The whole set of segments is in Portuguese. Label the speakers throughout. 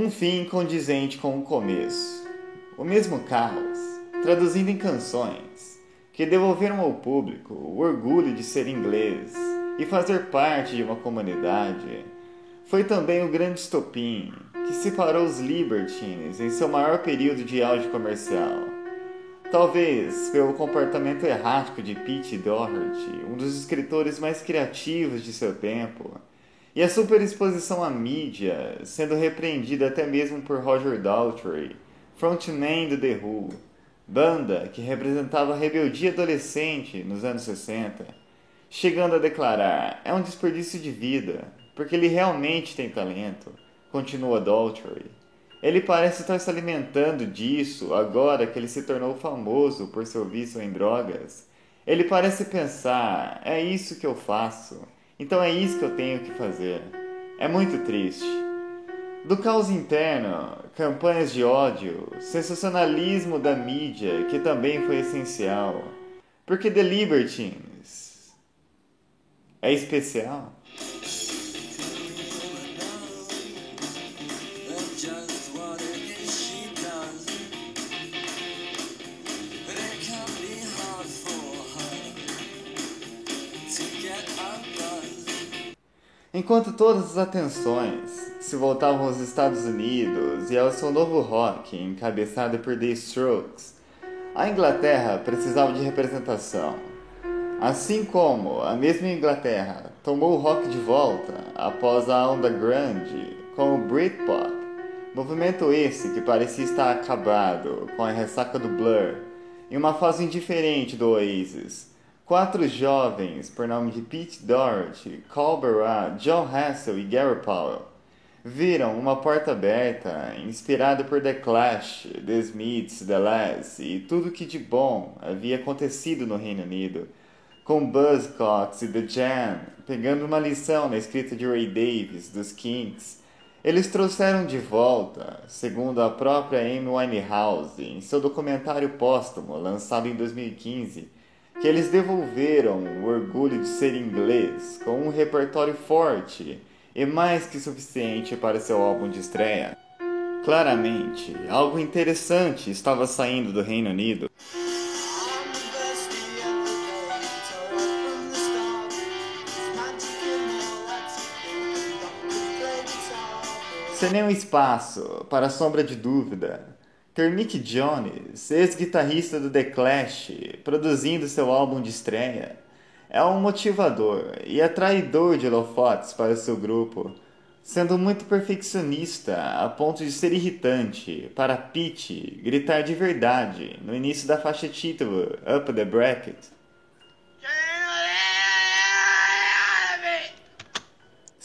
Speaker 1: Um fim condizente com o começo. O mesmo caos, traduzindo em canções, que devolveram ao público o orgulho de ser inglês e fazer parte de uma comunidade, foi também o grande estopim que separou os Libertines em seu maior período de auge comercial. Talvez pelo comportamento errático de Pete Doherty, um dos escritores mais criativos de seu tempo, e a superexposição à mídia, sendo repreendida até mesmo por Roger Daltrey, frontman do The Who, banda que representava a rebeldia adolescente nos anos 60, chegando a declarar: é um desperdício de vida, porque ele realmente tem talento, continua Daltrey. Ele parece estar se alimentando disso agora que ele se tornou famoso por seu vício em drogas. Ele parece pensar: é isso que eu faço então é isso que eu tenho que fazer. É muito triste. Do caos interno, campanhas de ódio, sensacionalismo da mídia, que também foi essencial. Porque The Libertines é especial. Enquanto todas as atenções se voltavam aos Estados Unidos e ao seu novo rock, encabeçado por The Strokes, a Inglaterra precisava de representação. Assim como a mesma Inglaterra tomou o rock de volta após a onda grande com o Britpop, movimento esse que parecia estar acabado com a ressaca do Blur, em uma fase indiferente do Oasis, Quatro jovens, por nome de Pete Doherty, Cole Barrat, John Hassel e Gary Powell, viram uma porta aberta, inspirada por The Clash, The Smiths, The Lads e tudo que de bom havia acontecido no Reino Unido, com Buzzcocks e The Jam, pegando uma lição na escrita de Ray Davis, dos Kinks, eles trouxeram de volta, segundo a própria Amy Winehouse, em seu documentário póstumo lançado em 2015, que eles devolveram o orgulho de ser inglês com um repertório forte e mais que suficiente para seu álbum de estreia. Claramente, algo interessante estava saindo do Reino Unido. Sem nenhum espaço para sombra de dúvida, ter Mick Jones, ex-guitarrista do The Clash, produzindo seu álbum de estreia, é um motivador e atraidor de holofotes para seu grupo, sendo muito perfeccionista a ponto de ser irritante para Pete gritar de verdade no início da faixa título Up the Bracket.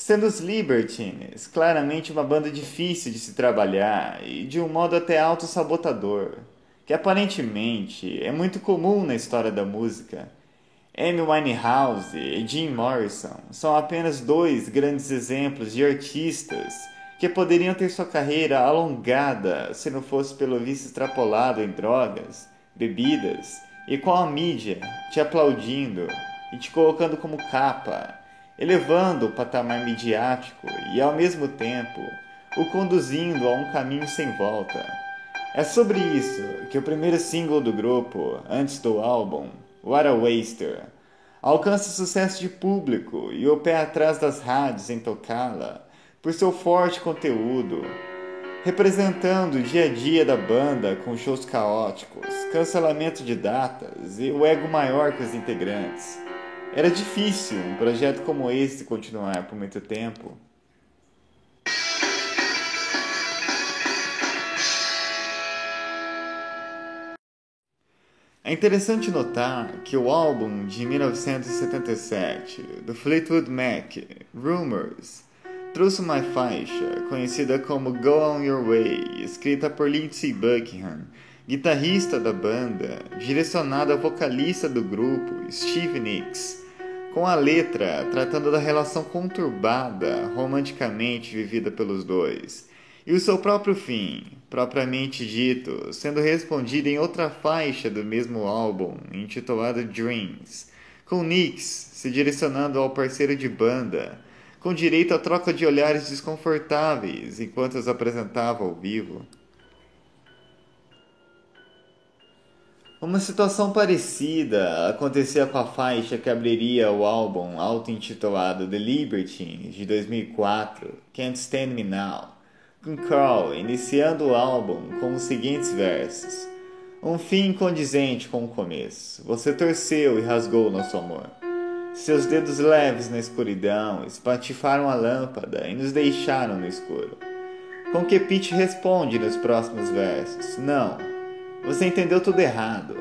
Speaker 1: Sendo os Libertines claramente uma banda difícil de se trabalhar e de um modo até auto-sabotador, que aparentemente é muito comum na história da música. Amy Winehouse e Jim Morrison são apenas dois grandes exemplos de artistas que poderiam ter sua carreira alongada se não fosse pelo vício extrapolado em drogas, bebidas e com a mídia te aplaudindo e te colocando como capa elevando o patamar midiático e, ao mesmo tempo, o conduzindo a um caminho sem volta. É sobre isso que o primeiro single do grupo, antes do álbum, What a Waster, alcança sucesso de público e o pé atrás das rádios em tocá-la por seu forte conteúdo, representando o dia a dia da banda com shows caóticos, cancelamento de datas e o ego maior que os integrantes. Era difícil um projeto como esse continuar por muito tempo. É interessante notar que o álbum de 1977 do Fleetwood Mac, Rumors, trouxe uma faixa conhecida como Go On Your Way, escrita por Lindsey Buckingham, guitarrista da banda, direcionada ao vocalista do grupo, Steve Nicks com a letra tratando da relação conturbada romanticamente vivida pelos dois, e o seu próprio fim, propriamente dito, sendo respondido em outra faixa do mesmo álbum, intitulada Dreams, com Nix se direcionando ao parceiro de banda, com direito à troca de olhares desconfortáveis enquanto os apresentava ao vivo. Uma situação parecida acontecia com a faixa que abriria o álbum auto-intitulado The Libertines de 2004, Can't Stand Me Now, com Carl iniciando o álbum com os seguintes versos: Um fim condizente com o começo. Você torceu e rasgou nosso amor. Seus dedos leves na escuridão espatifaram a lâmpada e nos deixaram no escuro. Com que Pete responde nos próximos versos: Não, você entendeu tudo errado.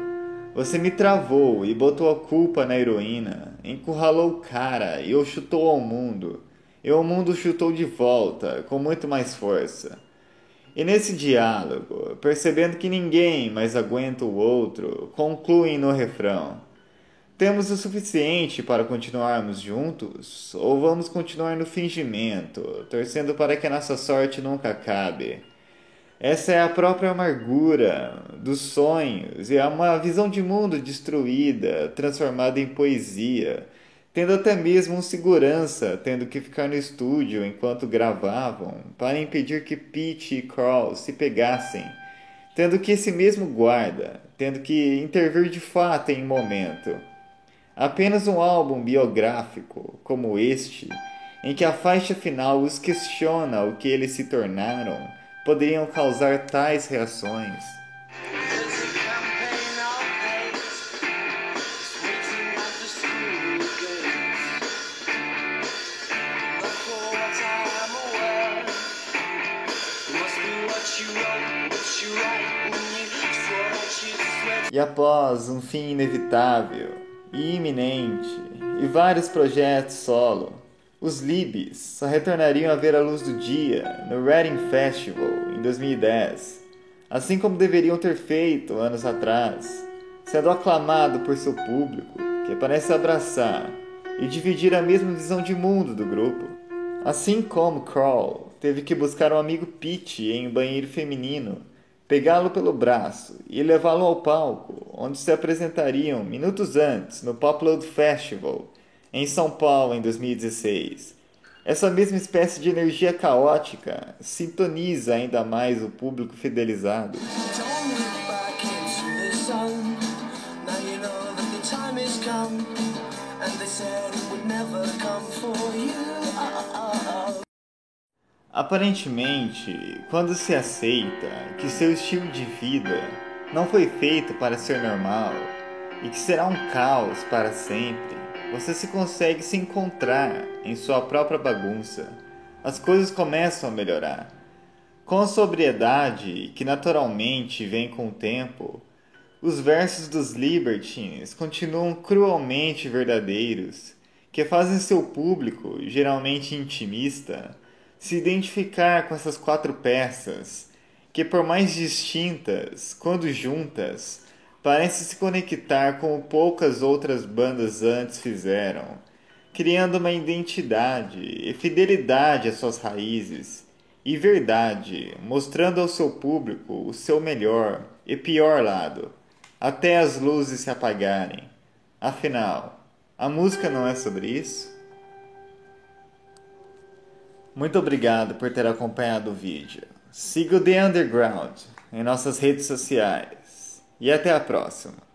Speaker 1: Você me travou e botou a culpa na heroína, encurralou o cara e o chutou ao mundo. E o mundo chutou de volta, com muito mais força. E nesse diálogo, percebendo que ninguém mais aguenta o outro, concluem no refrão: Temos o suficiente para continuarmos juntos? Ou vamos continuar no fingimento, torcendo para que a nossa sorte nunca acabe? Essa é a própria amargura dos sonhos e é uma visão de mundo destruída, transformada em poesia, tendo até mesmo um segurança tendo que ficar no estúdio enquanto gravavam para impedir que Pete e Carl se pegassem, tendo que esse mesmo guarda, tendo que intervir de fato em um momento. Apenas um álbum biográfico como este, em que a faixa final os questiona o que eles se tornaram poderiam causar tais reações. E após um fim inevitável e iminente, e vários projetos solo, os Libs só retornariam a ver a luz do dia no Reading Festival em 2010, assim como deveriam ter feito anos atrás, sendo aclamado por seu público, que parece abraçar e dividir a mesma visão de mundo do grupo. Assim como Crawl teve que buscar um amigo Pete em um banheiro feminino, pegá-lo pelo braço e levá-lo ao palco, onde se apresentariam minutos antes no Popload Festival em São Paulo em 2016. Essa mesma espécie de energia caótica sintoniza ainda mais o público fidelizado. Aparentemente, quando se aceita que seu estilo de vida não foi feito para ser normal e que será um caos para sempre, você se consegue se encontrar em sua própria bagunça. As coisas começam a melhorar. Com a sobriedade que naturalmente vem com o tempo, os versos dos Libertines continuam cruelmente verdadeiros, que fazem seu público, geralmente intimista, se identificar com essas quatro peças, que por mais distintas, quando juntas, parece se conectar como poucas outras bandas antes fizeram, criando uma identidade e fidelidade às suas raízes e verdade, mostrando ao seu público o seu melhor e pior lado, até as luzes se apagarem. Afinal, a música não é sobre isso? Muito obrigado por ter acompanhado o vídeo. Siga o The Underground em nossas redes sociais e até a próxima!